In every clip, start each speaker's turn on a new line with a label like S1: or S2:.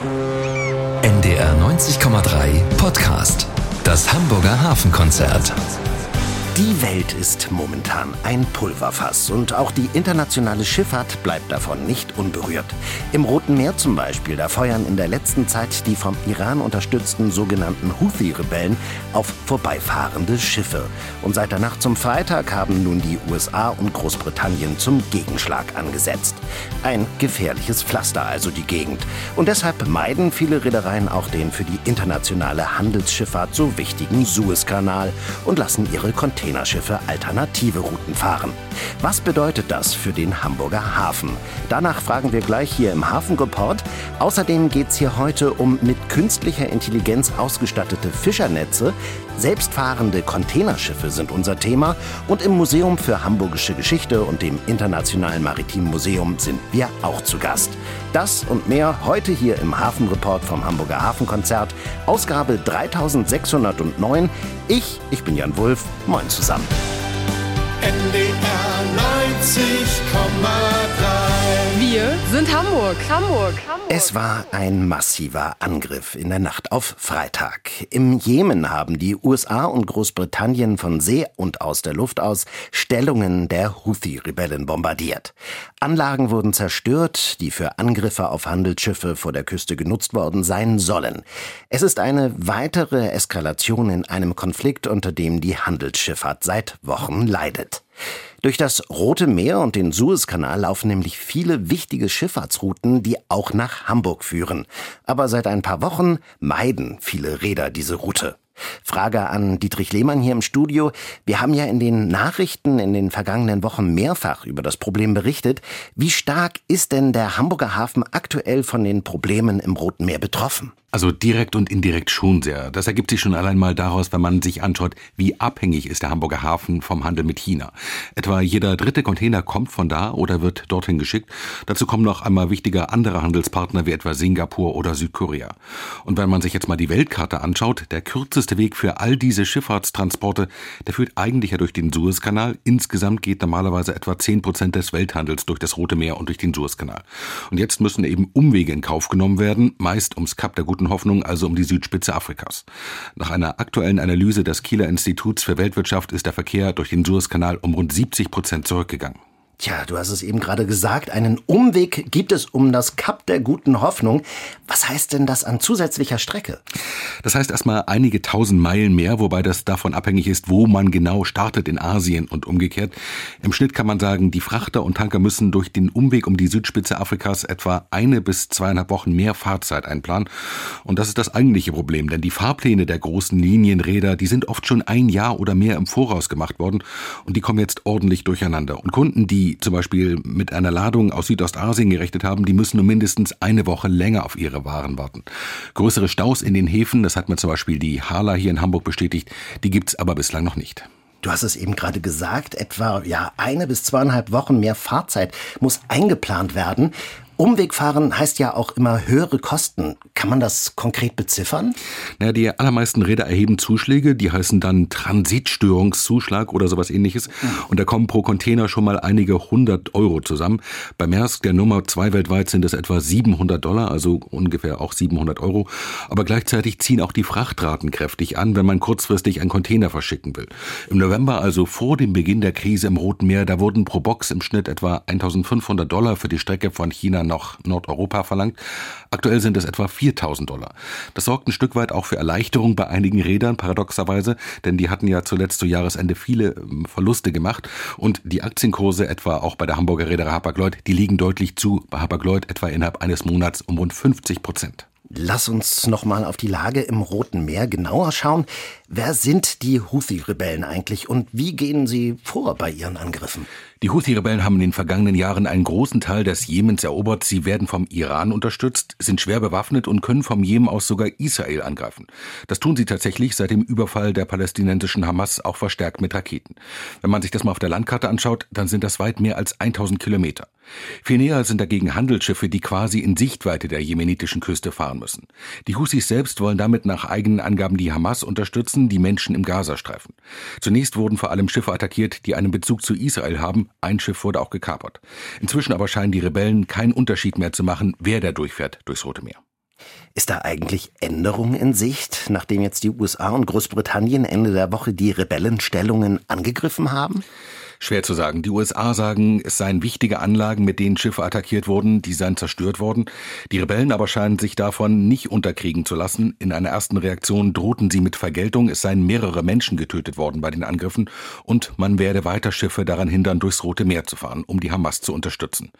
S1: NDR 90,3 Podcast. Das Hamburger Hafenkonzert.
S2: Die Welt ist momentan ein Pulverfass und auch die internationale Schifffahrt bleibt davon nicht unberührt. Im Roten Meer zum Beispiel, da feuern in der letzten Zeit die vom Iran unterstützten sogenannten Houthi-Rebellen auf vorbeifahrende Schiffe. Und seit der Nacht zum Freitag haben nun die USA und Großbritannien zum Gegenschlag angesetzt. Ein gefährliches Pflaster also die Gegend. Und deshalb meiden viele Reedereien auch den für die internationale Handelsschifffahrt so wichtigen Suezkanal und lassen ihre Container Containerschiffe alternative Routen fahren. Was bedeutet das für den Hamburger Hafen? Danach fragen wir gleich hier im Hafenreport. Außerdem geht es hier heute um mit künstlicher Intelligenz ausgestattete Fischernetze. Selbstfahrende Containerschiffe sind unser Thema. Und im Museum für Hamburgische Geschichte und dem Internationalen Maritimen Museum sind wir auch zu Gast. Das und mehr heute hier im Hafenreport vom Hamburger Hafenkonzert, Ausgabe 3609. Ich, ich bin Jan Wulff. Moin zusammen.
S3: NDR 90,3
S4: wir sind Hamburg. Hamburg. Hamburg.
S2: Es war ein massiver Angriff in der Nacht auf Freitag. Im Jemen haben die USA und Großbritannien von See und aus der Luft aus Stellungen der Houthi-Rebellen bombardiert. Anlagen wurden zerstört, die für Angriffe auf Handelsschiffe vor der Küste genutzt worden sein sollen. Es ist eine weitere Eskalation in einem Konflikt, unter dem die Handelsschifffahrt seit Wochen leidet. Durch das Rote Meer und den Suezkanal laufen nämlich viele wichtige Schifffahrtsrouten, die auch nach Hamburg führen. Aber seit ein paar Wochen meiden viele Räder diese Route. Frage an Dietrich Lehmann hier im Studio. Wir haben ja in den Nachrichten in den vergangenen Wochen mehrfach über das Problem berichtet. Wie stark ist denn der Hamburger Hafen aktuell von den Problemen im Roten Meer betroffen?
S5: Also direkt und indirekt schon sehr. Das ergibt sich schon allein mal daraus, wenn man sich anschaut, wie abhängig ist der Hamburger Hafen vom Handel mit China. Etwa jeder dritte Container kommt von da oder wird dorthin geschickt. Dazu kommen noch einmal wichtige andere Handelspartner wie etwa Singapur oder Südkorea. Und wenn man sich jetzt mal die Weltkarte anschaut, der kürzeste Weg für all diese Schifffahrtstransporte, der führt eigentlich ja durch den Suezkanal. Insgesamt geht normalerweise etwa zehn Prozent des Welthandels durch das Rote Meer und durch den Suezkanal. Und jetzt müssen eben Umwege in Kauf genommen werden, meist ums Kap der Guten guten Hoffnung, also um die Südspitze Afrikas. Nach einer aktuellen Analyse des Kieler Instituts für Weltwirtschaft ist der Verkehr durch den Suezkanal um rund 70 Prozent zurückgegangen.
S2: Tja, du hast es eben gerade gesagt, einen Umweg gibt es um das Kap der guten Hoffnung. Was heißt denn das an zusätzlicher Strecke?
S5: Das heißt erstmal einige tausend Meilen mehr, wobei das davon abhängig ist, wo man genau startet in Asien und umgekehrt. Im Schnitt kann man sagen, die Frachter und Tanker müssen durch den Umweg um die Südspitze Afrikas etwa eine bis zweieinhalb Wochen mehr Fahrzeit einplanen. Und das ist das eigentliche Problem, denn die Fahrpläne der großen Linienräder, die sind oft schon ein Jahr oder mehr im Voraus gemacht worden und die kommen jetzt ordentlich durcheinander. Und Kunden, die die zum Beispiel mit einer Ladung aus Südostasien gerechnet haben, die müssen nur mindestens eine Woche länger auf ihre Waren warten. Größere Staus in den Häfen, das hat mir zum Beispiel die Hala hier in Hamburg bestätigt, die gibt's aber bislang noch nicht.
S2: Du hast es eben gerade gesagt, etwa ja eine bis zweieinhalb Wochen mehr Fahrzeit muss eingeplant werden. Umweg fahren heißt ja auch immer höhere Kosten. Kann man das konkret beziffern?
S5: Naja, die allermeisten Räder erheben Zuschläge, die heißen dann Transitstörungszuschlag oder sowas ähnliches. Mhm. Und da kommen pro Container schon mal einige hundert Euro zusammen. Bei Maersk, der Nummer zwei weltweit, sind es etwa 700 Dollar, also ungefähr auch 700 Euro. Aber gleichzeitig ziehen auch die Frachtraten kräftig an, wenn man kurzfristig einen Container verschicken will. Im November, also vor dem Beginn der Krise im Roten Meer, da wurden pro Box im Schnitt etwa 1500 Dollar für die Strecke von China noch Nordeuropa verlangt. Aktuell sind es etwa 4000 Dollar. Das sorgt ein Stück weit auch für Erleichterung bei einigen Rädern, paradoxerweise, denn die hatten ja zuletzt zu Jahresende viele ähm, Verluste gemacht und die Aktienkurse etwa auch bei der Hamburger Reederei Hapag-Lloyd, die liegen deutlich zu, bei Hapag-Lloyd etwa innerhalb eines Monats um rund 50 Prozent.
S2: Lass uns noch mal auf die Lage im Roten Meer genauer schauen. Wer sind die Houthi-Rebellen eigentlich und wie gehen sie vor bei ihren Angriffen?
S5: Die Houthi-Rebellen haben in den vergangenen Jahren einen großen Teil des Jemens erobert. Sie werden vom Iran unterstützt, sind schwer bewaffnet und können vom Jemen aus sogar Israel angreifen. Das tun sie tatsächlich seit dem Überfall der palästinensischen Hamas auch verstärkt mit Raketen. Wenn man sich das mal auf der Landkarte anschaut, dann sind das weit mehr als 1000 Kilometer. Viel näher sind dagegen Handelsschiffe, die quasi in Sichtweite der jemenitischen Küste fahren müssen. Die Houthis selbst wollen damit nach eigenen Angaben die Hamas unterstützen schützen die Menschen im Gazastreifen. Zunächst wurden vor allem Schiffe attackiert, die einen Bezug zu Israel haben. Ein Schiff wurde auch gekapert. Inzwischen aber scheinen die Rebellen keinen Unterschied mehr zu machen, wer da durchfährt durchs Rote Meer.
S2: Ist da eigentlich Änderung in Sicht, nachdem jetzt die USA und Großbritannien Ende der Woche die Rebellenstellungen angegriffen haben?
S5: Schwer zu sagen. Die USA sagen, es seien wichtige Anlagen, mit denen Schiffe attackiert wurden, die seien zerstört worden. Die Rebellen aber scheinen sich davon nicht unterkriegen zu lassen. In einer ersten Reaktion drohten sie mit Vergeltung, es seien mehrere Menschen getötet worden bei den Angriffen und man werde weiter Schiffe daran hindern, durchs Rote Meer zu fahren, um die Hamas zu unterstützen.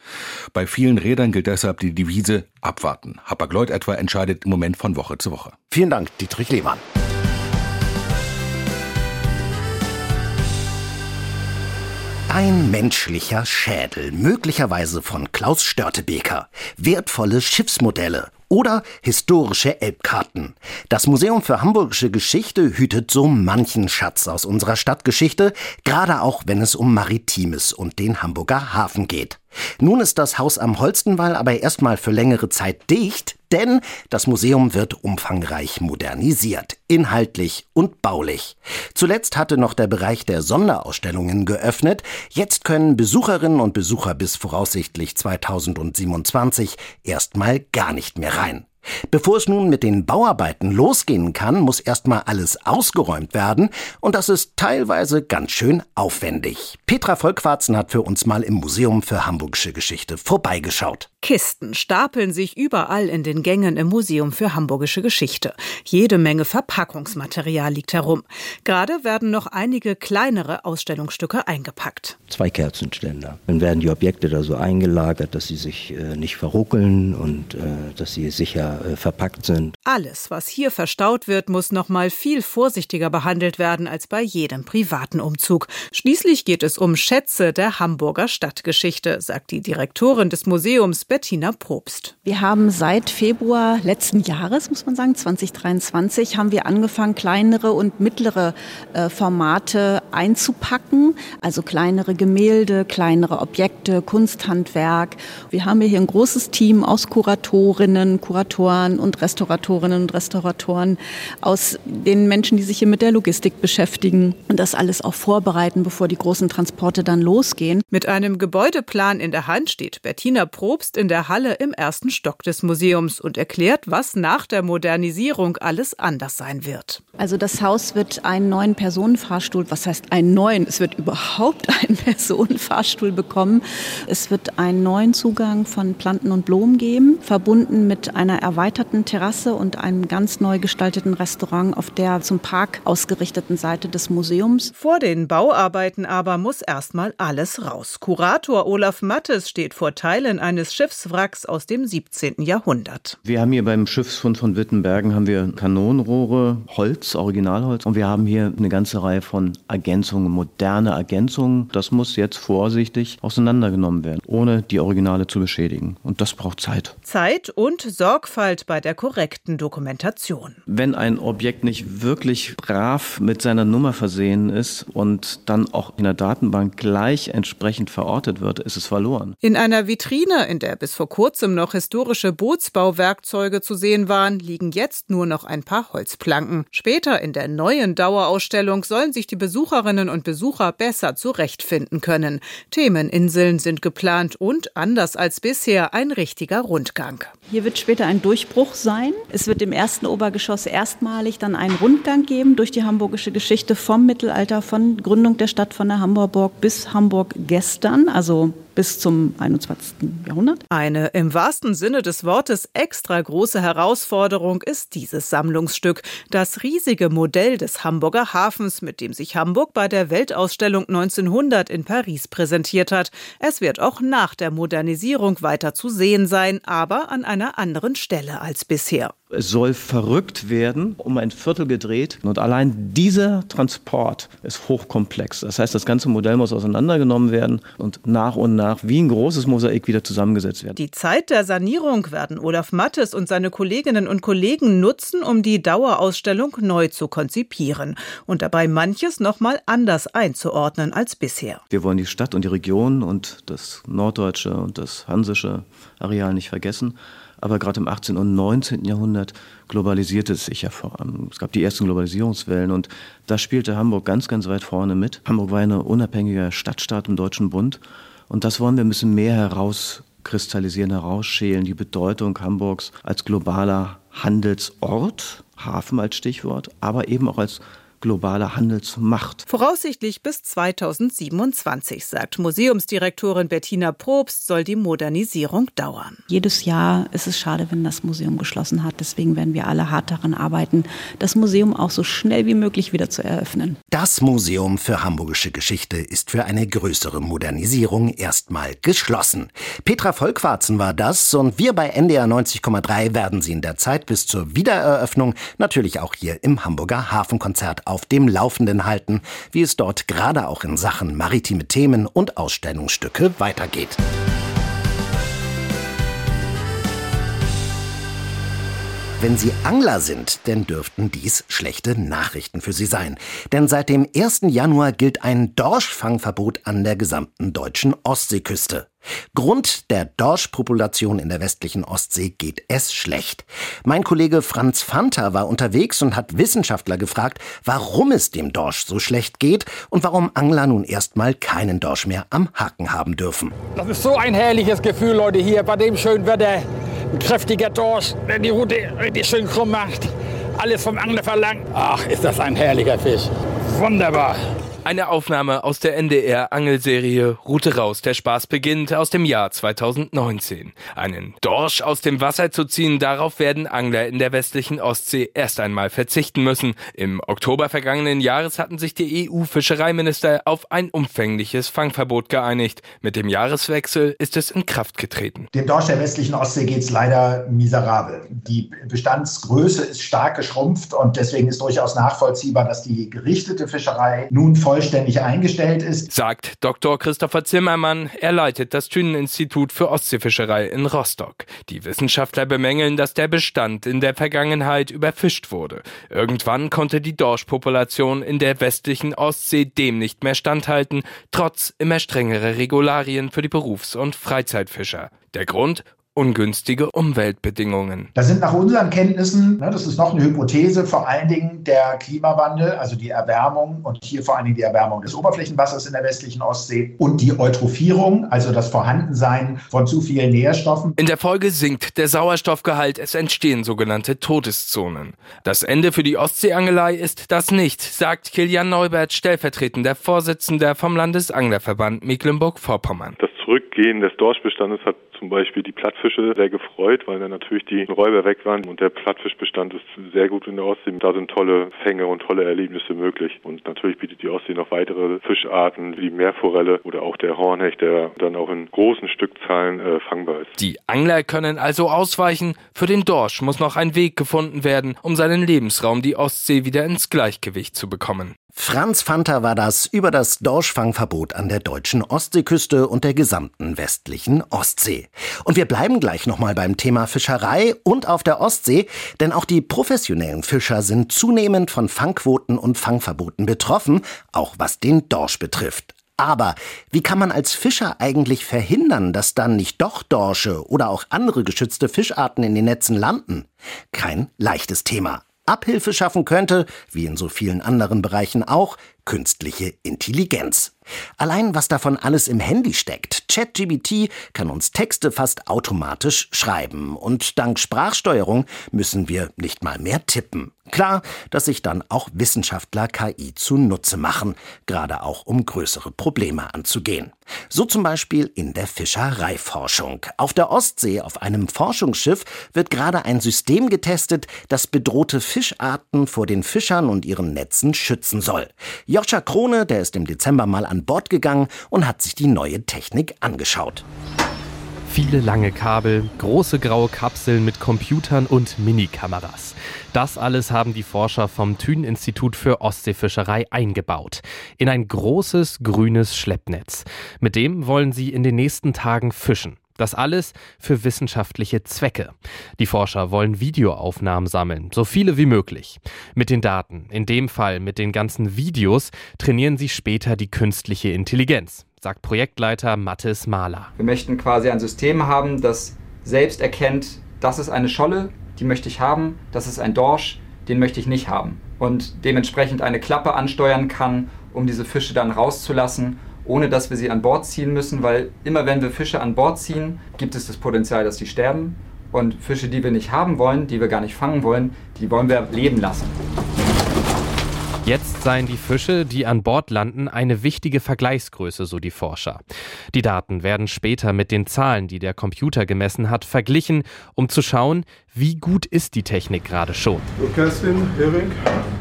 S5: Bei vielen Rädern gilt deshalb die Devise abwarten. Hapag-Lloyd etwa entscheidet im Moment von Woche zu Woche.
S2: Vielen Dank, Dietrich Lehmann. Ein menschlicher Schädel, möglicherweise von Klaus Störtebeker. Wertvolle Schiffsmodelle oder historische Elbkarten. Das Museum für Hamburgische Geschichte hütet so manchen Schatz aus unserer Stadtgeschichte, gerade auch wenn es um Maritimes und den Hamburger Hafen geht. Nun ist das Haus am Holstenwall aber erstmal für längere Zeit dicht, denn das Museum wird umfangreich modernisiert, inhaltlich und baulich. Zuletzt hatte noch der Bereich der Sonderausstellungen geöffnet, jetzt können Besucherinnen und Besucher bis voraussichtlich 2027 erstmal gar nicht mehr rein. Bevor es nun mit den Bauarbeiten losgehen kann, muss erstmal alles ausgeräumt werden und das ist teilweise ganz schön aufwendig. Petra Volkwarzen hat für uns mal im Museum für Hamburgische Geschichte vorbeigeschaut.
S6: Kisten stapeln sich überall in den Gängen im Museum für Hamburgische Geschichte. Jede Menge Verpackungsmaterial liegt herum. Gerade werden noch einige kleinere Ausstellungsstücke eingepackt.
S7: Zwei Kerzenständer. Dann werden die Objekte da so eingelagert, dass sie sich äh, nicht verruckeln und äh, dass sie sicher äh, verpackt sind.
S6: Alles, was hier verstaut wird, muss noch mal viel vorsichtiger behandelt werden als bei jedem privaten Umzug. Schließlich geht es um Schätze der Hamburger Stadtgeschichte, sagt die Direktorin des Museums Bettina Probst.
S8: Wir haben seit Februar letzten Jahres, muss man sagen, 2023, haben wir angefangen, kleinere und mittlere äh, Formate einzupacken. Also kleinere Gemälde, kleinere Objekte, Kunsthandwerk. Wir haben hier ein großes Team aus Kuratorinnen, Kuratoren und Restauratorinnen und Restauratoren, aus den Menschen, die sich hier mit der Logistik beschäftigen und das alles auch vorbereiten, bevor die großen Transporte dann losgehen.
S6: Mit einem Gebäudeplan in der Hand steht Bettina Probst in der Halle im ersten Stock des Museums und erklärt, was nach der Modernisierung alles anders sein wird.
S8: Also das Haus wird einen neuen Personenfahrstuhl, was heißt einen neuen? Es wird überhaupt einen Personenfahrstuhl bekommen. Es wird einen neuen Zugang von Planten und Blumen geben, verbunden mit einer erweiterten Terrasse und einem ganz neu gestalteten Restaurant auf der zum Park ausgerichteten Seite des Museums.
S6: Vor den Bauarbeiten aber muss erstmal alles raus. Kurator Olaf Mattes steht vor Teilen eines Schiffswracks aus dem 17. Jahrhundert.
S7: Wir haben hier beim Schiffsfund von Wittenbergen haben wir Kanonenrohre, Holz, Originalholz und wir haben hier eine ganze Reihe von Ergänzungen, moderne Ergänzungen. Das muss jetzt vorsichtig auseinandergenommen werden, ohne die Originale zu beschädigen. Und das braucht Zeit.
S6: Zeit und Sorgfalt bei der korrekten Dokumentation.
S7: Wenn ein Objekt nicht wirklich brav mit seiner Nummer versehen ist und dann auch in der Datenbank gleich entsprechend verortet wird, ist es verloren.
S6: In einer Vitrine, in der bis vor kurzem noch historische Bootsbauwerkzeuge zu sehen waren, liegen jetzt nur noch ein paar Holzplanken. Später in der neuen Dauerausstellung sollen sich die Besucherinnen und Besucher besser zurechtfinden können. Themeninseln sind geplant und, anders als bisher, ein richtiger Rundgang.
S8: Hier wird später ein Durchbruch sein. Es wird im ersten Obergeschoss erstmalig dann einen Rundgang geben durch die hamburgische Geschichte vom Mittelalter, von Gründung der Stadt von der Hamburg bis Hamburg gestern, also bis zum 21. Jahrhundert.
S6: Eine im wahrsten Sinne des Wortes extra große Herausforderung ist dieses Sammlungsstück, das riesige Modell des Hamburger Hafens, mit dem sich Hamburg bei der Weltausstellung 1900 in Paris präsentiert hat. Es wird auch nach der Modernisierung weiter zu sehen sein, aber an einer anderen Stelle als bisher.
S7: Es soll verrückt werden, um ein Viertel gedreht. Und allein dieser Transport ist hochkomplex. Das heißt, das ganze Modell muss auseinandergenommen werden und nach und nach wie ein großes Mosaik wieder zusammengesetzt werden.
S6: Die Zeit der Sanierung werden Olaf Mattes und seine Kolleginnen und Kollegen nutzen, um die Dauerausstellung neu zu konzipieren und dabei manches nochmal anders einzuordnen als bisher.
S7: Wir wollen die Stadt und die Region und das norddeutsche und das hansische Areal nicht vergessen. Aber gerade im 18. und 19. Jahrhundert globalisierte es sich ja vor allem. Es gab die ersten Globalisierungswellen und da spielte Hamburg ganz, ganz weit vorne mit. Hamburg war eine unabhängige Stadtstaat im Deutschen Bund und das wollen wir ein bisschen mehr heraus herauskristallisieren, herausschälen, die Bedeutung Hamburgs als globaler Handelsort, Hafen als Stichwort, aber eben auch als globale Handelsmacht.
S6: Voraussichtlich bis 2027, sagt Museumsdirektorin Bettina Probst, soll die Modernisierung dauern.
S8: Jedes Jahr ist es schade, wenn das Museum geschlossen hat. Deswegen werden wir alle hart daran arbeiten, das Museum auch so schnell wie möglich wieder zu eröffnen.
S2: Das Museum für Hamburgische Geschichte ist für eine größere Modernisierung erstmal geschlossen. Petra Volkwarzen war das und wir bei NDR 90,3 werden Sie in der Zeit bis zur Wiedereröffnung natürlich auch hier im Hamburger Hafenkonzert auf dem Laufenden halten, wie es dort gerade auch in Sachen maritime Themen und Ausstellungsstücke weitergeht. Wenn Sie Angler sind, dann dürften dies schlechte Nachrichten für Sie sein. Denn seit dem 1. Januar gilt ein Dorschfangverbot an der gesamten deutschen Ostseeküste. Grund der Dorschpopulation in der westlichen Ostsee geht es schlecht. Mein Kollege Franz Fanta war unterwegs und hat Wissenschaftler gefragt, warum es dem Dorsch so schlecht geht und warum Angler nun erstmal keinen Dorsch mehr am Haken haben dürfen.
S9: Das ist so ein herrliches Gefühl, Leute, hier bei dem schönen Wetter. Ein kräftiger Dorsch, der die Route richtig schön krumm macht. Alles vom Angler verlangt. Ach, ist das ein herrlicher Fisch. Wunderbar.
S10: Eine Aufnahme aus der NDR-Angelserie Route raus, der Spaß beginnt aus dem Jahr 2019. Einen Dorsch aus dem Wasser zu ziehen, darauf werden Angler in der westlichen Ostsee erst einmal verzichten müssen. Im Oktober vergangenen Jahres hatten sich die EU-Fischereiminister auf ein umfängliches Fangverbot geeinigt. Mit dem Jahreswechsel ist es in Kraft getreten.
S11: Dem Dorsch der westlichen Ostsee geht es leider miserabel. Die Bestandsgröße ist stark geschrumpft und deswegen ist durchaus nachvollziehbar, dass die gerichtete Fischerei nun voll vollständig eingestellt ist.
S10: Sagt Dr. Christopher Zimmermann. Er leitet das Thünen-Institut für Ostseefischerei in Rostock. Die Wissenschaftler bemängeln, dass der Bestand in der Vergangenheit überfischt wurde. Irgendwann konnte die Dorschpopulation in der westlichen Ostsee dem nicht mehr standhalten, trotz immer strengerer Regularien für die Berufs- und Freizeitfischer. Der Grund? Ungünstige Umweltbedingungen.
S11: Das sind nach unseren Kenntnissen, ne, das ist noch eine Hypothese, vor allen Dingen der Klimawandel, also die Erwärmung und hier vor allen Dingen die Erwärmung des Oberflächenwassers in der westlichen Ostsee und die Eutrophierung, also das Vorhandensein von zu vielen Nährstoffen.
S10: In der Folge sinkt der Sauerstoffgehalt, es entstehen sogenannte Todeszonen. Das Ende für die Ostseeangelei ist das nicht, sagt Kilian Neubert, stellvertretender Vorsitzender vom Landesanglerverband Mecklenburg-Vorpommern.
S12: Das Zurückgehen des Dorschbestandes hat zum Beispiel die Plattfische sehr gefreut, weil dann natürlich die Räuber weg waren und der Plattfischbestand ist sehr gut in der Ostsee. Da sind tolle Fänge und tolle Erlebnisse möglich. Und natürlich bietet die Ostsee noch weitere Fischarten wie Meerforelle oder auch der Hornhecht, der dann auch in großen Stückzahlen äh, fangbar ist.
S10: Die Angler können also ausweichen. Für den Dorsch muss noch ein Weg gefunden werden, um seinen Lebensraum die Ostsee wieder ins Gleichgewicht zu bekommen.
S2: Franz Fanta war das über das Dorschfangverbot an der deutschen Ostseeküste und der gesamten westlichen Ostsee. Und wir bleiben gleich nochmal beim Thema Fischerei und auf der Ostsee, denn auch die professionellen Fischer sind zunehmend von Fangquoten und Fangverboten betroffen, auch was den Dorsch betrifft. Aber wie kann man als Fischer eigentlich verhindern, dass dann nicht doch Dorsche oder auch andere geschützte Fischarten in den Netzen landen? Kein leichtes Thema. Abhilfe schaffen könnte, wie in so vielen anderen Bereichen auch, künstliche Intelligenz. Allein was davon alles im Handy steckt. ChatGBT kann uns Texte fast automatisch schreiben und dank Sprachsteuerung müssen wir nicht mal mehr tippen. Klar, dass sich dann auch Wissenschaftler KI zunutze machen, gerade auch um größere Probleme anzugehen. So zum Beispiel in der Fischereiforschung. Auf der Ostsee auf einem Forschungsschiff wird gerade ein System getestet, das bedrohte Fischarten vor den Fischern und ihren Netzen schützen soll. Joscha Krone, der ist im Dezember mal an Bord gegangen und hat sich die neue Technik angeschaut.
S13: Viele lange Kabel, große graue Kapseln mit Computern und Minikameras. Das alles haben die Forscher vom Thün-Institut für Ostseefischerei eingebaut. In ein großes grünes Schleppnetz. Mit dem wollen sie in den nächsten Tagen fischen. Das alles für wissenschaftliche Zwecke. Die Forscher wollen Videoaufnahmen sammeln, so viele wie möglich. Mit den Daten, in dem Fall mit den ganzen Videos, trainieren sie später die künstliche Intelligenz, sagt Projektleiter Mathis Mahler.
S14: Wir möchten quasi ein System haben, das selbst erkennt, das ist eine Scholle, die möchte ich haben, das ist ein Dorsch, den möchte ich nicht haben. Und dementsprechend eine Klappe ansteuern kann, um diese Fische dann rauszulassen ohne dass wir sie an Bord ziehen müssen, weil immer wenn wir Fische an Bord ziehen, gibt es das Potenzial, dass sie sterben. Und Fische, die wir nicht haben wollen, die wir gar nicht fangen wollen, die wollen wir leben lassen.
S13: Jetzt seien die Fische, die an Bord landen, eine wichtige Vergleichsgröße, so die Forscher. Die Daten werden später mit den Zahlen, die der Computer gemessen hat, verglichen, um zu schauen, wie gut ist die Technik gerade schon.
S15: Kerstin, Hering,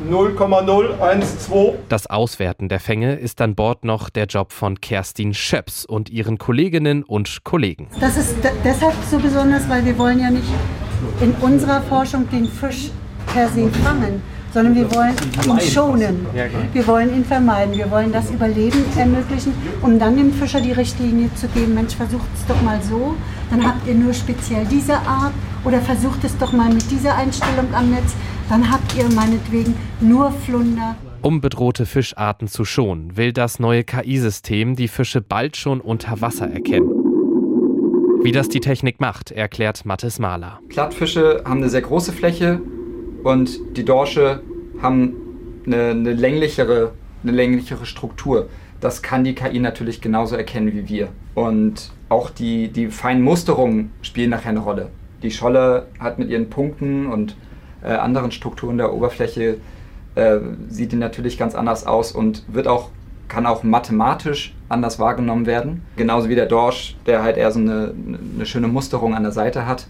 S15: 0,012.
S13: Das Auswerten der Fänge ist an Bord noch der Job von Kerstin Schöps und ihren Kolleginnen und Kollegen.
S16: Das ist deshalb so besonders, weil wir wollen ja nicht in unserer Forschung den Fisch per se fangen, sondern wir wollen ihn schonen. Wir wollen ihn vermeiden. Wir wollen das Überleben ermöglichen, um dann dem Fischer die Richtlinie zu geben, Mensch, versucht es doch mal so, dann habt ihr nur speziell diese Art oder versucht es doch mal mit dieser Einstellung am Netz, dann habt ihr meinetwegen nur Flunder.
S13: Um bedrohte Fischarten zu schonen, will das neue KI-System die Fische bald schon unter Wasser erkennen. Wie das die Technik macht, erklärt Mathis Mahler.
S14: Plattfische haben eine sehr große Fläche und die Dorsche haben eine, eine, länglichere, eine länglichere Struktur. Das kann die KI natürlich genauso erkennen wie wir. Und auch die, die feinen Musterungen spielen nachher eine Rolle. Die Scholle hat mit ihren Punkten und äh, anderen Strukturen der Oberfläche, äh, sieht die natürlich ganz anders aus und wird auch, kann auch mathematisch anders wahrgenommen werden. Genauso wie der Dorsch, der halt eher so eine, eine schöne Musterung an der Seite hat.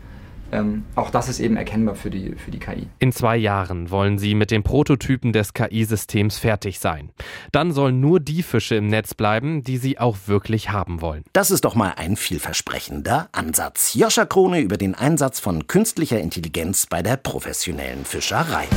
S14: Ähm, auch das ist eben erkennbar für die, für die KI.
S13: In zwei Jahren wollen sie mit den Prototypen des KI-Systems fertig sein. Dann sollen nur die Fische im Netz bleiben, die sie auch wirklich haben wollen.
S2: Das ist doch mal ein vielversprechender Ansatz. Joscha Krone über den Einsatz von künstlicher Intelligenz bei der professionellen Fischerei.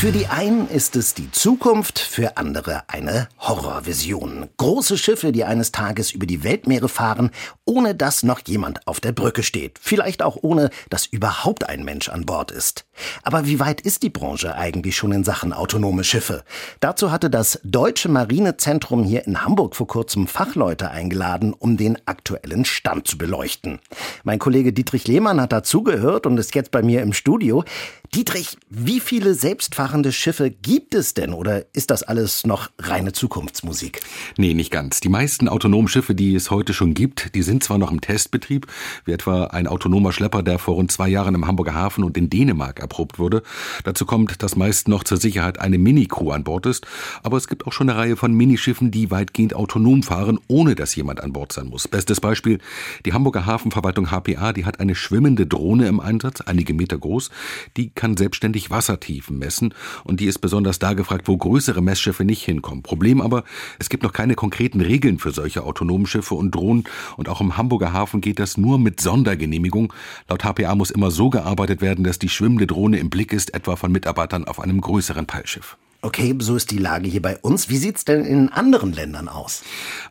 S2: Für die einen ist es die Zukunft, für andere eine Horrorvision. Große Schiffe, die eines Tages über die Weltmeere fahren, ohne dass noch jemand auf der Brücke steht. Vielleicht auch ohne, dass überhaupt ein Mensch an Bord ist. Aber wie weit ist die Branche eigentlich schon in Sachen autonome Schiffe? Dazu hatte das Deutsche Marinezentrum hier in Hamburg vor kurzem Fachleute eingeladen, um den aktuellen Stand zu beleuchten. Mein Kollege Dietrich Lehmann hat dazugehört und ist jetzt bei mir im Studio. Dietrich, wie viele selbstfahrende Schiffe gibt es denn oder ist das alles noch reine Zukunftsmusik?
S5: Nee, nicht ganz. Die meisten autonomen Schiffe, die es heute schon gibt, die sind zwar noch im Testbetrieb, wie etwa ein autonomer Schlepper, der vor rund zwei Jahren im Hamburger Hafen und in Dänemark erprobt wurde. Dazu kommt, dass meist noch zur Sicherheit eine Mini-Crew an Bord ist, aber es gibt auch schon eine Reihe von Minischiffen, die weitgehend autonom fahren, ohne dass jemand an Bord sein muss. Bestes Beispiel, die Hamburger Hafenverwaltung HPA, die hat eine schwimmende Drohne im Einsatz, einige Meter groß, die kann selbstständig Wassertiefen messen und die ist besonders da gefragt, wo größere Messschiffe nicht hinkommen. Problem aber, es gibt noch keine konkreten Regeln für solche autonomen Schiffe und Drohnen und auch im Hamburger Hafen geht das nur mit Sondergenehmigung. Laut HPA muss immer so gearbeitet werden, dass die schwimmende Drohne im Blick ist, etwa von Mitarbeitern auf einem größeren Peilschiff.
S2: Okay, so ist die Lage hier bei uns. Wie sieht's denn in anderen Ländern aus?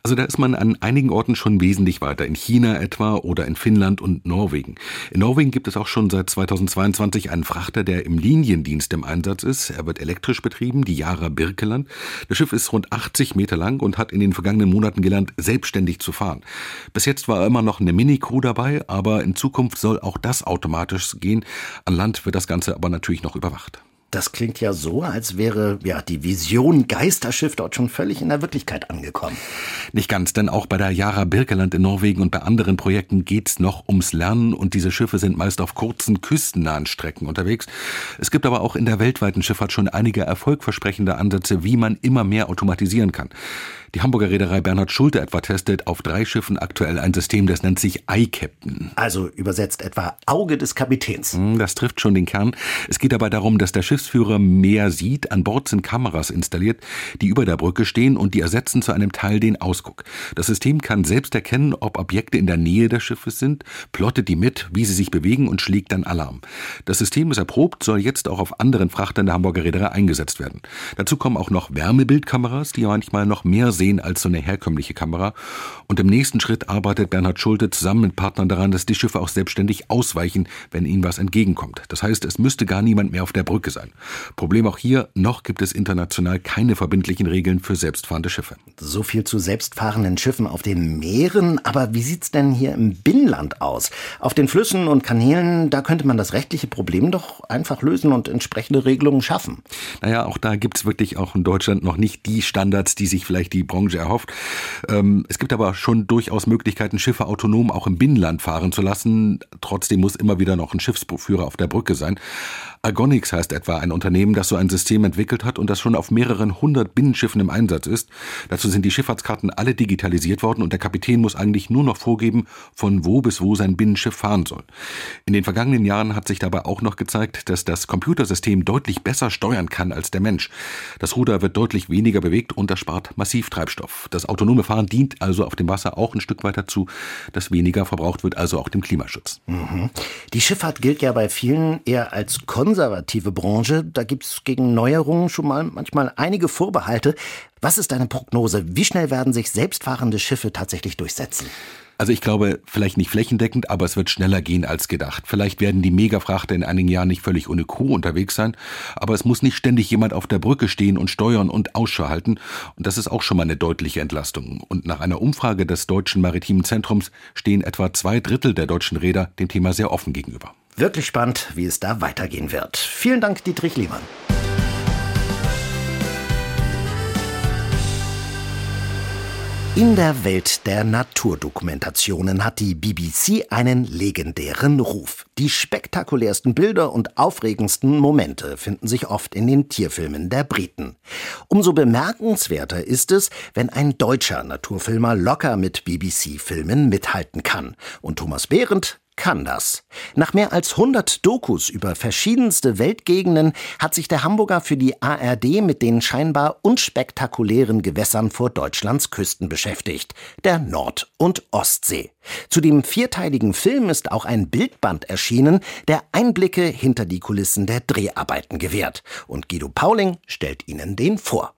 S5: Also da ist man an einigen Orten schon wesentlich weiter. In China etwa oder in Finnland und Norwegen. In Norwegen gibt es auch schon seit 2022 einen Frachter, der im Liniendienst im Einsatz ist. Er wird elektrisch betrieben, die Yara Birkeland. Das Schiff ist rund 80 Meter lang und hat in den vergangenen Monaten gelernt, selbstständig zu fahren. Bis jetzt war immer noch eine Mini-Crew dabei, aber in Zukunft soll auch das automatisch gehen. An Land wird das Ganze aber natürlich noch überwacht.
S2: Das klingt ja so, als wäre ja die Vision Geisterschiff dort schon völlig in der Wirklichkeit angekommen.
S5: Nicht ganz, denn auch bei der Yara Birkeland in Norwegen und bei anderen Projekten geht's noch ums Lernen und diese Schiffe sind meist auf kurzen küstennahen Strecken unterwegs. Es gibt aber auch in der weltweiten Schifffahrt schon einige erfolgversprechende Ansätze, wie man immer mehr automatisieren kann. Die Hamburger Reederei Bernhard Schulte etwa testet auf drei Schiffen aktuell ein System, das nennt sich iCaptain.
S2: Also übersetzt etwa Auge des Kapitäns.
S5: Das trifft schon den Kern. Es geht dabei darum, dass der Schiffsführer mehr sieht. An Bord sind Kameras installiert, die über der Brücke stehen und die ersetzen zu einem Teil den Ausguck. Das System kann selbst erkennen, ob Objekte in der Nähe des Schiffes sind, plottet die mit, wie sie sich bewegen und schlägt dann Alarm. Das System ist erprobt, soll jetzt auch auf anderen Frachtern der Hamburger Reederei eingesetzt werden. Dazu kommen auch noch Wärmebildkameras, die manchmal noch mehr sehen als so eine herkömmliche Kamera. Und im nächsten Schritt arbeitet Bernhard Schulte zusammen mit Partnern daran, dass die Schiffe auch selbstständig ausweichen, wenn ihnen was entgegenkommt. Das heißt, es müsste gar niemand mehr auf der Brücke sein. Problem auch hier, noch gibt es international keine verbindlichen Regeln für selbstfahrende Schiffe.
S2: So viel zu selbstfahrenden Schiffen auf den Meeren. Aber wie sieht's denn hier im Binnenland aus? Auf den Flüssen und Kanälen, da könnte man das rechtliche Problem doch einfach lösen und entsprechende Regelungen schaffen.
S5: Naja, auch da gibt's wirklich auch in Deutschland noch nicht die Standards, die sich vielleicht die Branche erhofft. Ähm, es gibt aber schon durchaus Möglichkeiten, Schiffe autonom auch im Binnenland fahren zu lassen. Trotzdem muss immer wieder noch ein Schiffsführer auf der Brücke sein. Argonix heißt etwa ein Unternehmen, das so ein System entwickelt hat und das schon auf mehreren hundert Binnenschiffen im Einsatz ist. Dazu sind die Schifffahrtskarten alle digitalisiert worden und der Kapitän muss eigentlich nur noch vorgeben, von wo bis wo sein Binnenschiff fahren soll. In den vergangenen Jahren hat sich dabei auch noch gezeigt, dass das Computersystem deutlich besser steuern kann als der Mensch. Das Ruder wird deutlich weniger bewegt und das spart massiv Treibstoff. Das autonome Fahren dient also auf dem Wasser auch ein Stück weit dazu, dass weniger verbraucht wird, also auch dem Klimaschutz.
S2: Mhm. Die Schifffahrt gilt ja bei vielen eher als konservative Branche. Da gibt es gegen Neuerungen schon mal manchmal einige Vorbehalte. Was ist deine Prognose? Wie schnell werden sich selbstfahrende Schiffe tatsächlich durchsetzen?
S5: Also ich glaube, vielleicht nicht flächendeckend, aber es wird schneller gehen als gedacht. Vielleicht werden die Megafrachter in einigen Jahren nicht völlig ohne Crew unterwegs sein, aber es muss nicht ständig jemand auf der Brücke stehen und steuern und Ausschau halten. Und das ist auch schon mal eine deutliche Entlastung. Und nach einer Umfrage des Deutschen Maritimen Zentrums stehen etwa zwei Drittel der deutschen Räder dem Thema sehr offen gegenüber.
S2: Wirklich spannend, wie es da weitergehen wird. Vielen Dank, Dietrich Lehmann. In der Welt der Naturdokumentationen hat die BBC einen legendären Ruf. Die spektakulärsten Bilder und aufregendsten Momente finden sich oft in den Tierfilmen der Briten. Umso bemerkenswerter ist es, wenn ein deutscher Naturfilmer locker mit BBC-Filmen mithalten kann. Und Thomas Behrendt kann das. Nach mehr als 100 Dokus über verschiedenste Weltgegenden hat sich der Hamburger für die ARD mit den scheinbar unspektakulären Gewässern vor Deutschlands Küsten beschäftigt, der Nord- und Ostsee. Zu dem vierteiligen Film ist auch ein Bildband erschienen, der Einblicke hinter die Kulissen der Dreharbeiten gewährt. Und Guido Pauling stellt Ihnen den vor.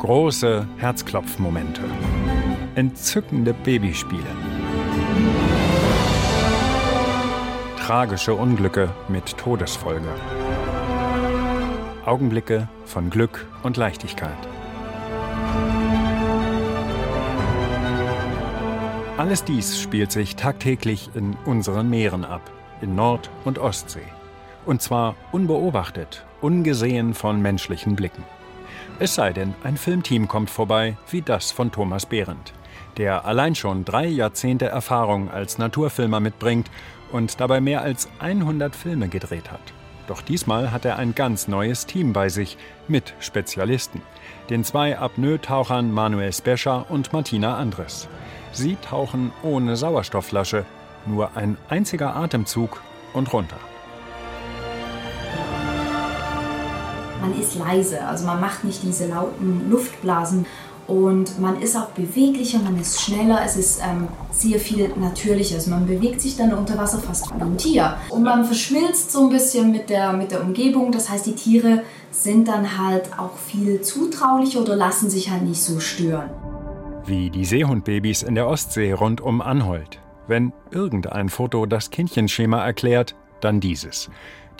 S15: Große Herzklopfmomente. Entzückende Babyspiele tragische Unglücke mit Todesfolge. Augenblicke von Glück und Leichtigkeit. Alles dies spielt sich tagtäglich in unseren Meeren ab, in Nord- und Ostsee. Und zwar unbeobachtet, ungesehen von menschlichen Blicken. Es sei denn, ein Filmteam kommt vorbei, wie das von Thomas Behrendt, der allein schon drei Jahrzehnte Erfahrung als Naturfilmer mitbringt und dabei mehr als 100 Filme gedreht hat. Doch diesmal hat er ein ganz neues Team bei sich mit Spezialisten, den zwei Apnoe-Tauchern Manuel Spescher und Martina Andres. Sie tauchen ohne Sauerstoffflasche, nur ein einziger Atemzug und runter.
S17: Man ist leise, also man macht nicht diese lauten Luftblasen und man ist auch beweglicher, man ist schneller, es ist ähm, sehr viel natürlicher. Also man bewegt sich dann unter Wasser fast wie ein Tier. Und man verschmilzt so ein bisschen mit der, mit der Umgebung. Das heißt, die Tiere sind dann halt auch viel zutraulicher oder lassen sich halt nicht so stören.
S15: Wie die Seehundbabys in der Ostsee rund um Anholt. Wenn irgendein Foto das Kindchenschema erklärt, dann dieses.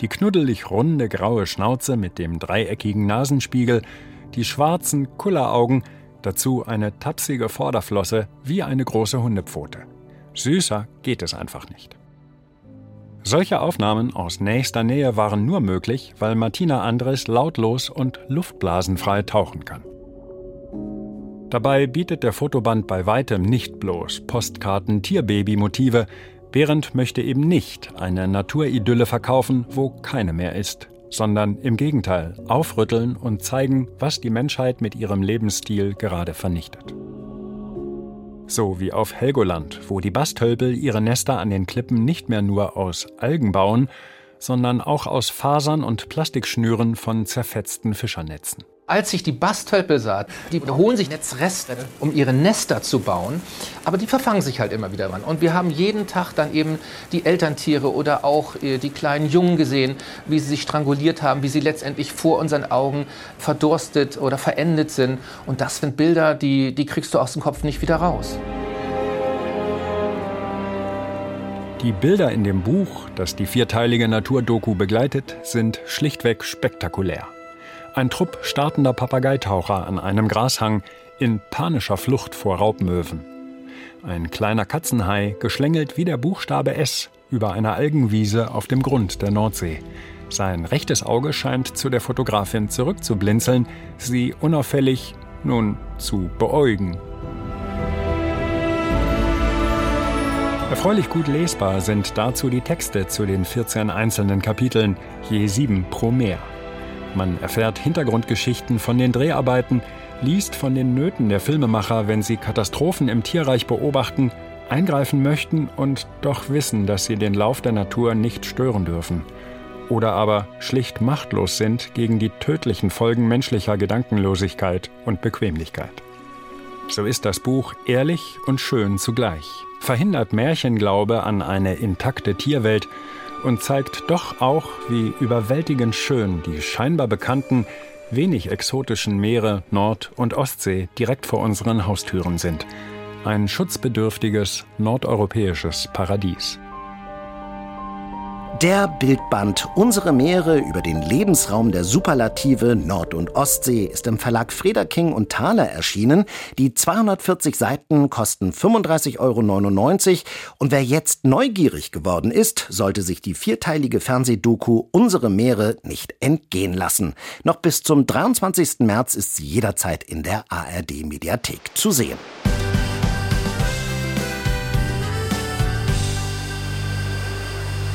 S15: Die knuddelig runde graue Schnauze mit dem dreieckigen Nasenspiegel, die schwarzen Kulleraugen, Dazu eine tapsige Vorderflosse wie eine große Hundepfote. Süßer geht es einfach nicht. Solche Aufnahmen aus nächster Nähe waren nur möglich, weil Martina Andres lautlos und luftblasenfrei tauchen kann. Dabei bietet der Fotoband bei weitem nicht bloß Postkarten Tierbaby-Motive, Behrendt möchte eben nicht eine Naturidylle verkaufen, wo keine mehr ist, sondern im Gegenteil aufrütteln und zeigen, was die Menschheit mit ihrem Lebensstil gerade vernichtet. So wie auf Helgoland, wo die Bastölpel ihre Nester an den Klippen nicht mehr nur aus Algen bauen, sondern auch aus Fasern und Plastikschnüren von zerfetzten Fischernetzen.
S18: Als ich die Bastölpel sah, die holen sich Netzreste, um ihre Nester zu bauen, aber die verfangen sich halt immer wieder dran. Und wir haben jeden Tag dann eben die Elterntiere oder auch äh, die kleinen Jungen gesehen, wie sie sich stranguliert haben, wie sie letztendlich vor unseren Augen verdurstet oder verendet sind. Und das sind Bilder, die, die kriegst du aus dem Kopf nicht wieder raus.
S15: Die Bilder in dem Buch, das die vierteilige Naturdoku begleitet, sind schlichtweg spektakulär. Ein Trupp startender Papageitaucher an einem Grashang in panischer Flucht vor Raubmöwen. Ein kleiner Katzenhai geschlängelt wie der Buchstabe S über einer Algenwiese auf dem Grund der Nordsee. Sein rechtes Auge scheint zu der Fotografin zurückzublinzeln, sie unauffällig, nun, zu beäugen. Erfreulich gut lesbar sind dazu die Texte zu den 14 einzelnen Kapiteln, je sieben pro Meer. Man erfährt Hintergrundgeschichten von den Dreharbeiten, liest von den Nöten der Filmemacher, wenn sie Katastrophen im Tierreich beobachten, eingreifen möchten und doch wissen, dass sie den Lauf der Natur nicht stören dürfen. Oder aber schlicht machtlos sind gegen die tödlichen Folgen menschlicher Gedankenlosigkeit und Bequemlichkeit. So ist das Buch ehrlich und schön zugleich, verhindert Märchenglaube an eine intakte Tierwelt und zeigt doch auch, wie überwältigend schön die scheinbar bekannten, wenig exotischen Meere Nord- und Ostsee direkt vor unseren Haustüren sind. Ein schutzbedürftiges nordeuropäisches Paradies.
S2: Der Bildband Unsere Meere über den Lebensraum der Superlative Nord- und Ostsee ist im Verlag Frederking und Thaler erschienen. Die 240 Seiten kosten 35,99 Euro und wer jetzt neugierig geworden ist, sollte sich die vierteilige Fernsehdoku Unsere Meere nicht entgehen lassen. Noch bis zum 23. März ist sie jederzeit in der ARD Mediathek zu sehen.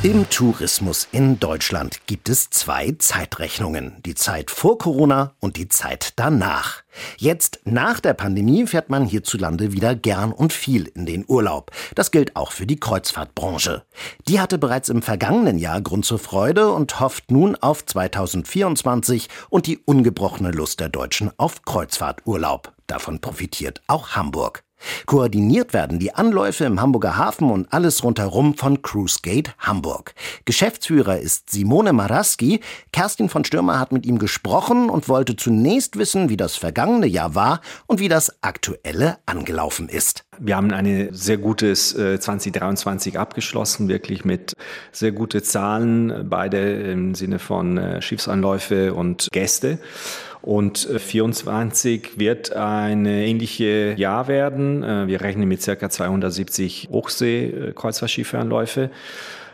S2: Im Tourismus in Deutschland gibt es zwei Zeitrechnungen. Die Zeit vor Corona und die Zeit danach. Jetzt nach der Pandemie fährt man hierzulande wieder gern und viel in den Urlaub. Das gilt auch für die Kreuzfahrtbranche. Die hatte bereits im vergangenen Jahr Grund zur Freude und hofft nun auf 2024 und die ungebrochene Lust der Deutschen auf Kreuzfahrturlaub. Davon profitiert auch Hamburg. Koordiniert werden die Anläufe im Hamburger Hafen und alles rundherum von Cruisegate Hamburg. Geschäftsführer ist Simone Maraski. Kerstin von Stürmer hat mit ihm gesprochen und wollte zunächst wissen, wie das vergangene Jahr war und wie das aktuelle angelaufen ist.
S19: Wir haben ein sehr gutes 2023 abgeschlossen, wirklich mit sehr gute Zahlen, beide im Sinne von äh, Schiffsanläufe und Gäste. Und 24 wird ein ähnliches Jahr werden. Äh, wir rechnen mit ca. 270 Hochsee-Kreuzfahrtschiffernläufe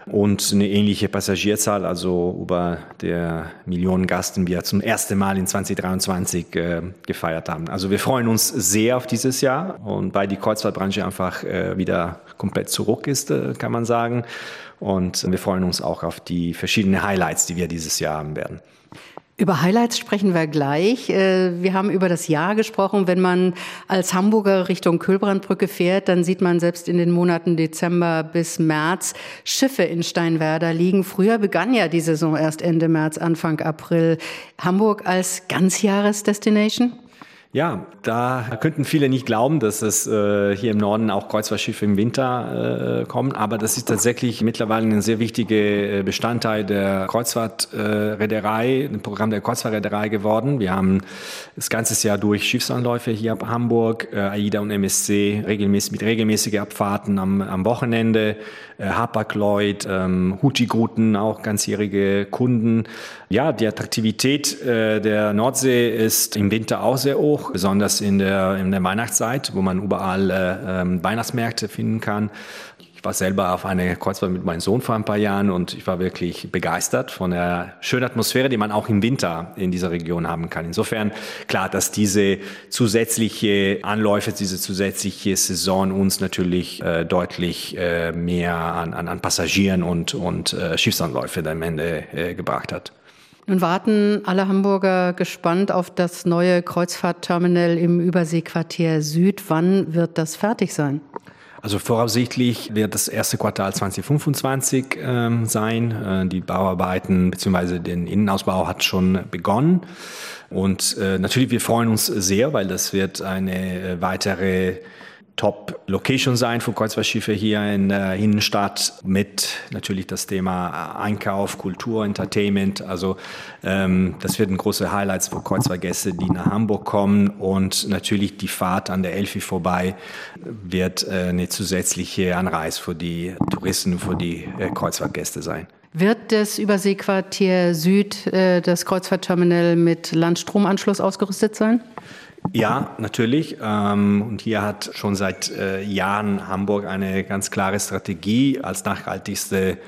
S19: und eine ähnliche Passagierzahl, also über der Millionen Gasten, die wir zum ersten Mal in 2023 äh, gefeiert haben. Also wir freuen uns sehr auf dieses Jahr und weil die Kreuzfahrtbranche einfach äh, wieder komplett zurück ist, äh, kann man sagen. Und wir freuen uns auch auf die verschiedenen Highlights, die wir dieses Jahr haben werden.
S20: Über Highlights sprechen wir gleich. Äh, wir haben über das Jahr gesprochen. Wenn man als Hamburger Richtung Kölbrandbrücke fährt, dann sieht man selbst in den Monaten Dezember bis März Schiffe in Steinwerder liegen. Früher begann ja die Saison erst Ende März, Anfang April. Hamburg als Ganzjahresdestination?
S19: Ja, da könnten viele nicht glauben, dass es äh, hier im Norden auch Kreuzfahrtschiffe im Winter äh, kommen, aber das ist tatsächlich mittlerweile ein sehr wichtiger äh, Bestandteil der Kreuzfahrtreederei, ein Programm der Kreuzfahrtreederei geworden. Wir haben das ganze Jahr durch Schiffsanläufe hier ab Hamburg, äh, AIDA und MSC regelmäßig mit regelmäßigen Abfahrten am, am Wochenende, äh, Hapag-Lloyd, ähm, Houthi-Guten, auch ganzjährige Kunden. Ja, die Attraktivität äh, der Nordsee ist im Winter auch sehr hoch, besonders in der, in der Weihnachtszeit, wo man überall äh, ähm, Weihnachtsmärkte finden kann. Ich war selber auf eine Kreuzfahrt mit meinem Sohn vor ein paar Jahren und ich war wirklich begeistert von der schönen Atmosphäre, die man auch im Winter in dieser Region haben kann. Insofern klar, dass diese zusätzliche Anläufe, diese zusätzliche Saison uns natürlich äh, deutlich äh, mehr an, an, an Passagieren und, und äh, Schiffsanläufe am Ende äh, gebracht hat.
S20: Nun warten alle Hamburger gespannt auf das neue Kreuzfahrtterminal im Überseequartier Süd. Wann wird das fertig sein?
S19: Also voraussichtlich wird das erste Quartal 2025 ähm, sein. Äh, die Bauarbeiten bzw. den Innenausbau hat schon begonnen. Und äh, natürlich, wir freuen uns sehr, weil das wird eine äh, weitere Top-Location sein für Kreuzfahrtschiffe hier in der Innenstadt mit natürlich das Thema Einkauf, Kultur, Entertainment. Also ähm, das wird ein großer Highlights für Kreuzfahrtgäste, die nach Hamburg kommen und natürlich die Fahrt an der Elfi vorbei wird äh, eine zusätzliche Anreise für die Touristen, für die äh, Kreuzfahrtgäste sein.
S20: Wird das Überseequartier Süd, äh, das Kreuzfahrtterminal mit Landstromanschluss ausgerüstet sein?
S19: Ja, natürlich. Ähm, und hier hat schon seit äh, Jahren Hamburg eine ganz klare Strategie als nachhaltigste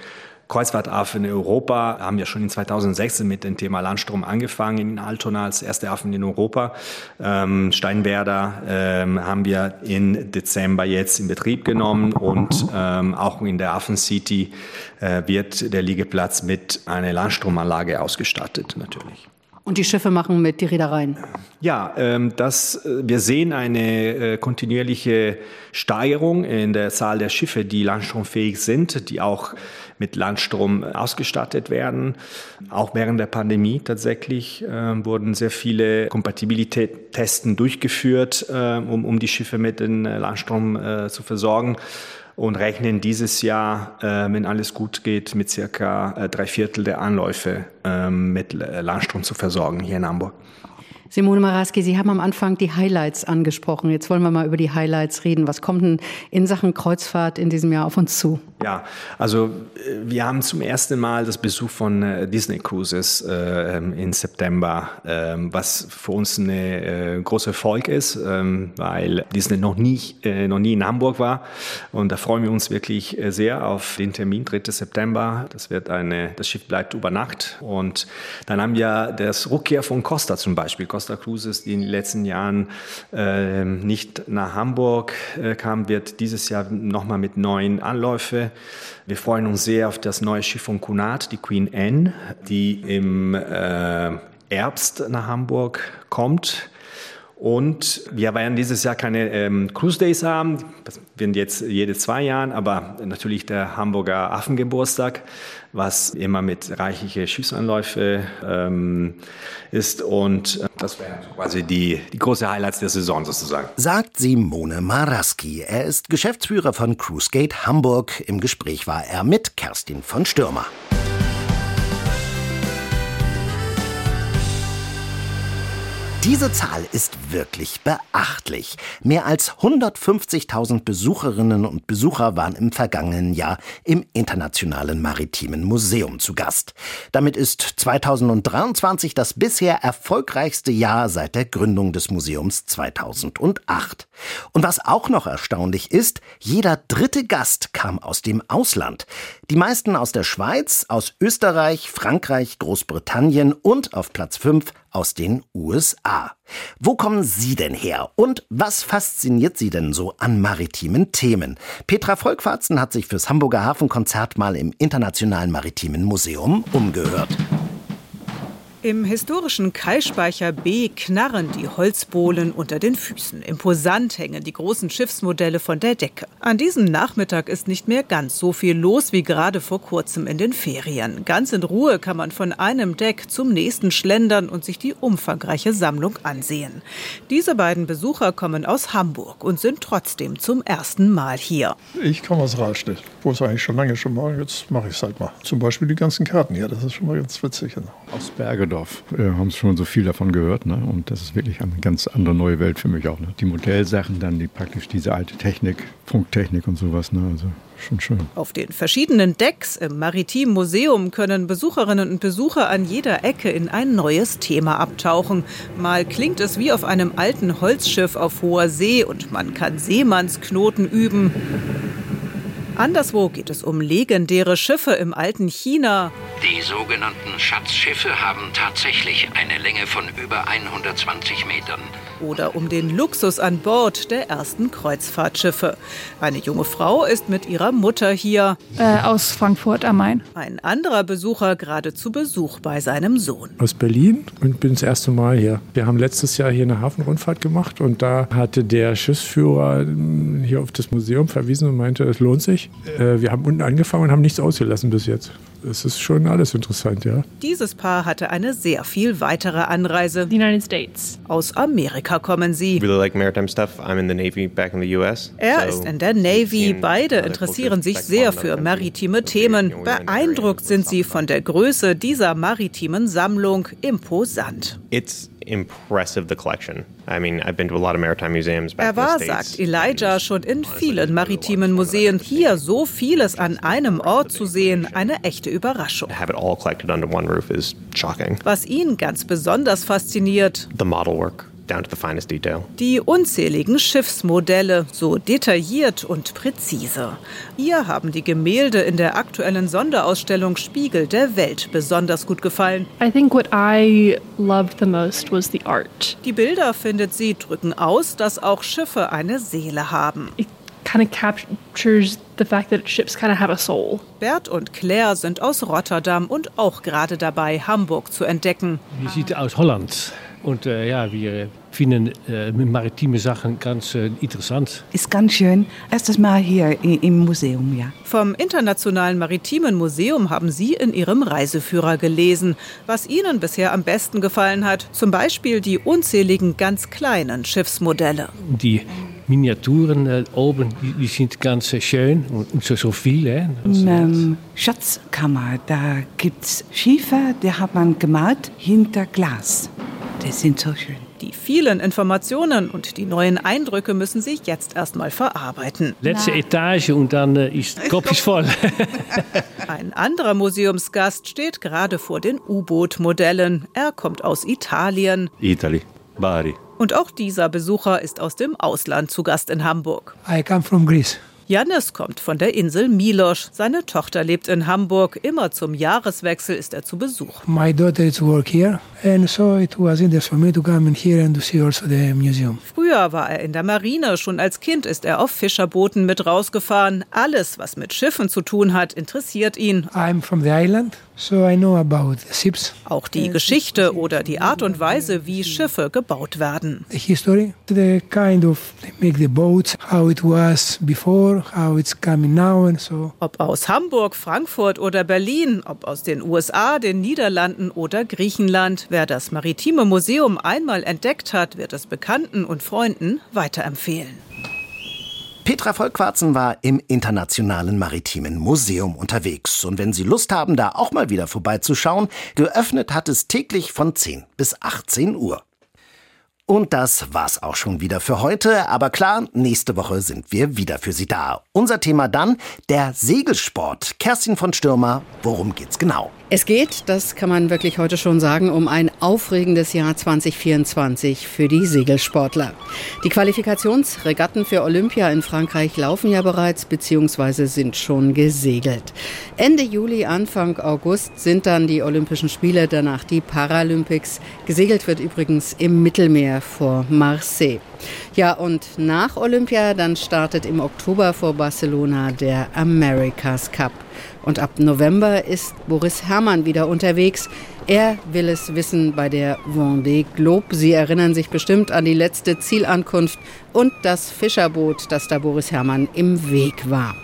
S19: Kreuzfahrthafen in Europa. Haben wir schon in 2016 mit dem Thema Landstrom angefangen in Altona als erster Hafen in Europa. Ähm, Steinwerder ähm, haben wir in Dezember jetzt in Betrieb genommen und auch in der Hafen City äh, wird der Liegeplatz mit einer Landstromanlage ausgestattet natürlich.
S20: Und die Schiffe machen mit, die Reedereien?
S19: Ja, ähm, das, äh, wir sehen eine äh, kontinuierliche Steigerung in der Zahl der Schiffe, die landstromfähig sind, die auch mit Landstrom ausgestattet werden. Auch während der Pandemie tatsächlich äh, wurden sehr viele Kompatibilitätstesten durchgeführt, äh, um, um die Schiffe mit dem äh, Landstrom äh, zu versorgen und rechnen dieses Jahr, äh, wenn alles gut geht, mit circa äh, drei Viertel der Anläufe äh, mit Landstrom zu versorgen hier in Hamburg.
S20: Simone Maraski, Sie haben am Anfang die Highlights angesprochen. Jetzt wollen wir mal über die Highlights reden. Was kommt denn in Sachen Kreuzfahrt in diesem Jahr auf uns zu?
S19: Ja, also äh, wir haben zum ersten Mal das Besuch von äh, Disney Cruises äh, im September, äh, was für uns ein äh, großer Erfolg ist, ähm, weil Disney noch nie, äh, noch nie in Hamburg war. Und da freuen wir uns wirklich sehr auf den Termin, 3. September. Das wird eine, das Schiff bleibt über Nacht. Und dann haben wir das Rückkehr von Costa zum Beispiel. Costa Costa Cruises, die in den letzten Jahren äh, nicht nach Hamburg äh, kam, wird dieses Jahr nochmal mit neuen Anläufe. Wir freuen uns sehr auf das neue Schiff von Cunard, die Queen Anne, die im äh, Herbst nach Hamburg kommt. Und wir werden dieses Jahr keine ähm, Cruise Days haben, das werden jetzt jede zwei Jahre, aber natürlich der Hamburger Affengeburtstag, was immer mit reichlichen Schiffsanläufe ähm, ist. Und äh, das wären quasi die, die große Highlights der Saison sozusagen.
S2: Sagt Simone Maraski. Er ist Geschäftsführer von Cruisegate Hamburg. Im Gespräch war er mit Kerstin von Stürmer. Diese Zahl ist wirklich beachtlich. Mehr als 150.000 Besucherinnen und Besucher waren im vergangenen Jahr im Internationalen Maritimen Museum zu Gast. Damit ist 2023 das bisher erfolgreichste Jahr seit der Gründung des Museums 2008. Und was auch noch erstaunlich ist, jeder dritte Gast kam aus dem Ausland. Die meisten aus der Schweiz, aus Österreich, Frankreich, Großbritannien und auf Platz 5 aus den USA. Wo kommen Sie denn her und was fasziniert Sie denn so an maritimen Themen? Petra Volkwarzen hat sich fürs Hamburger Hafenkonzert mal im Internationalen Maritimen Museum umgehört.
S6: Im historischen Kaispeicher B knarren die Holzbohlen unter den Füßen. Imposant hängen die großen Schiffsmodelle von der Decke. An diesem Nachmittag ist nicht mehr ganz so viel los wie gerade vor kurzem in den Ferien. Ganz in Ruhe kann man von einem Deck zum nächsten schlendern und sich die umfangreiche Sammlung ansehen. Diese beiden Besucher kommen aus Hamburg und sind trotzdem zum ersten Mal hier.
S21: Ich komme aus Rahlstedt, wo es eigentlich schon lange schon mal, jetzt mache ich es halt mal. Zum Beispiel die ganzen Karten hier, das ist schon mal ganz witzig.
S22: Aus Berge Düsseldorf äh, haben schon so viel davon gehört. Ne? Und das ist wirklich eine ganz andere neue Welt für mich auch. Ne? Die Modellsachen, dann die praktisch diese alte Technik, Funktechnik und sowas. Ne? Also schon schön.
S6: Auf den verschiedenen Decks im Maritimen Museum können Besucherinnen und Besucher an jeder Ecke in ein neues Thema abtauchen. Mal klingt es wie auf einem alten Holzschiff auf hoher See und man kann Seemannsknoten üben. Anderswo geht es um legendäre Schiffe im alten China.
S23: Die sogenannten Schatzschiffe haben tatsächlich eine Länge von über 120 Metern.
S6: oder um den Luxus an Bord der ersten Kreuzfahrtschiffe. Eine junge Frau ist mit ihrer Mutter hier.
S24: Äh, aus Frankfurt am Main.
S6: Ein anderer Besucher gerade zu Besuch bei seinem Sohn.
S25: Aus Berlin und bin das erste Mal hier. Wir haben letztes Jahr hier eine Hafenrundfahrt gemacht und da hatte der Schiffsführer hm, hier auf das Museum verwiesen und meinte, es lohnt sich. Äh, wir haben unten angefangen und haben nichts ausgelassen bis jetzt es ist schon alles interessant, ja.
S6: Dieses Paar hatte eine sehr viel weitere Anreise.
S24: The United States.
S6: Aus Amerika kommen sie.
S23: Really like maritime stuff. I'm in the Navy back in the US.
S6: Er ist in der Navy. Beide interessieren sich sehr für maritime Themen. Beeindruckt sind sie von der Größe dieser maritimen Sammlung. Imposant.
S23: It's impressive the collection. I mean, I've been to a lot of maritime museums back
S6: er war, sagt Elijah, schon in vielen maritimen Museen. Hier so vieles an einem Ort zu sehen, eine echte Überraschung.
S23: To have it all collected under one roof is shocking.
S6: Was ihn ganz besonders fasziniert.
S23: The model work down to the finest detail.
S6: Die unzähligen Schiffsmodelle, so detailliert und präzise. Ihr haben die Gemälde in der aktuellen Sonderausstellung Spiegel der Welt besonders gut gefallen.
S24: I think what I loved the most was the art.
S6: Die Bilder, findet sie, drücken aus, dass auch Schiffe eine Seele haben.
S24: It kind of captures the fact that ships kind of have a soul.
S6: Bert und Claire sind aus Rotterdam und auch gerade dabei, Hamburg zu entdecken.
S26: Wir sind aus Holland und äh, ja, wir finden äh, maritime Sachen ganz äh, interessant.
S27: Ist ganz schön. Erstes Mal hier im Museum, ja.
S6: Vom Internationalen Maritimen Museum haben Sie in Ihrem Reiseführer gelesen, was Ihnen bisher am besten gefallen hat. Zum Beispiel die unzähligen ganz kleinen Schiffsmodelle.
S26: Die Miniaturen äh, oben, die, die, sind ganz schön und so, so viele.
S27: Im ähm, Schatzkammer, da gibt es Schiffe, die hat man gemalt hinter Glas. Die sind so schön.
S6: Die vielen Informationen und die neuen Eindrücke müssen Sie jetzt erstmal verarbeiten.
S26: Letzte Etage und dann äh, ist Kopf voll.
S6: Ein anderer Museumsgast steht gerade vor den U-Boot-Modellen. Er kommt aus Italien.
S28: Italy, Bari.
S6: Und auch dieser Besucher ist aus dem Ausland zu Gast in Hamburg.
S29: I come from Greece.
S6: Janis kommt von der Insel Milos. Seine Tochter lebt in Hamburg. Immer zum Jahreswechsel ist er zu Besuch.
S29: My daughter is work here and so it was interesting for me to come in here and to see also the museum.
S6: Früher war er in der Marine. Schon als Kind ist er auf Fischerbooten mit rausgefahren. Alles, was mit Schiffen zu tun hat, interessiert ihn.
S29: I'm from the island. So I know about ships.
S6: Auch die Geschichte oder die Art und Weise, wie Schiffe gebaut werden.
S29: The history, the kind of they make the boats, how it was before, how it's coming now and so.
S6: Ob aus Hamburg, Frankfurt oder Berlin, ob aus den USA, den Niederlanden oder Griechenland, wer das Maritime Museum einmal entdeckt hat, wird es Bekannten und Freunden weiterempfehlen.
S2: Petra Volkwarzen war im Internationalen Maritimen Museum unterwegs. Und wenn Sie Lust haben, da auch mal wieder vorbeizuschauen, geöffnet hat es täglich von 10 bis 18 Uhr. Und das war's auch schon wieder für heute. Aber klar, nächste Woche sind wir wieder für Sie da. Unser Thema dann der Segelsport. Kerstin von Stürmer, worum geht's genau?
S20: Es geht, das kann man wirklich heute schon sagen, um ein aufregendes Jahr 2024 für die Segelsportler. Die Qualifikationsregatten für Olympia in Frankreich laufen ja bereits bzw. sind schon gesegelt. Ende Juli, Anfang August sind dann die Olympischen Spiele, danach die Paralympics. Gesegelt wird übrigens im Mittelmeer vor Marseille. Ja, und nach Olympia dann startet im Oktober vor Barcelona der America's Cup. Und ab November ist Boris Herrmann wieder unterwegs. Er will es wissen bei der Vendée Globe. Sie erinnern sich bestimmt an die letzte Zielankunft und das Fischerboot, das da Boris Herrmann im Weg war.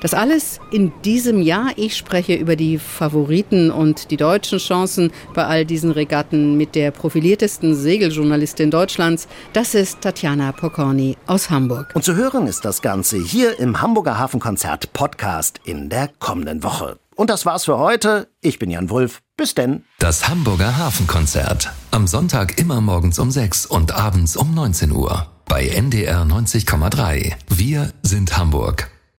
S20: Das alles in diesem Jahr. Ich spreche über die Favoriten und die deutschen Chancen bei all diesen Regatten mit der profiliertesten Segeljournalistin Deutschlands. Das ist Tatjana Pokorny aus Hamburg.
S2: Und zu hören ist das Ganze hier im Hamburger Hafenkonzert Podcast in der kommenden Woche. Und das war's für heute. Ich bin Jan Wulff. Bis denn.
S30: Das Hamburger Hafenkonzert. Am Sonntag immer morgens um 6 und abends um 19 Uhr. Bei NDR 90,3. Wir sind Hamburg.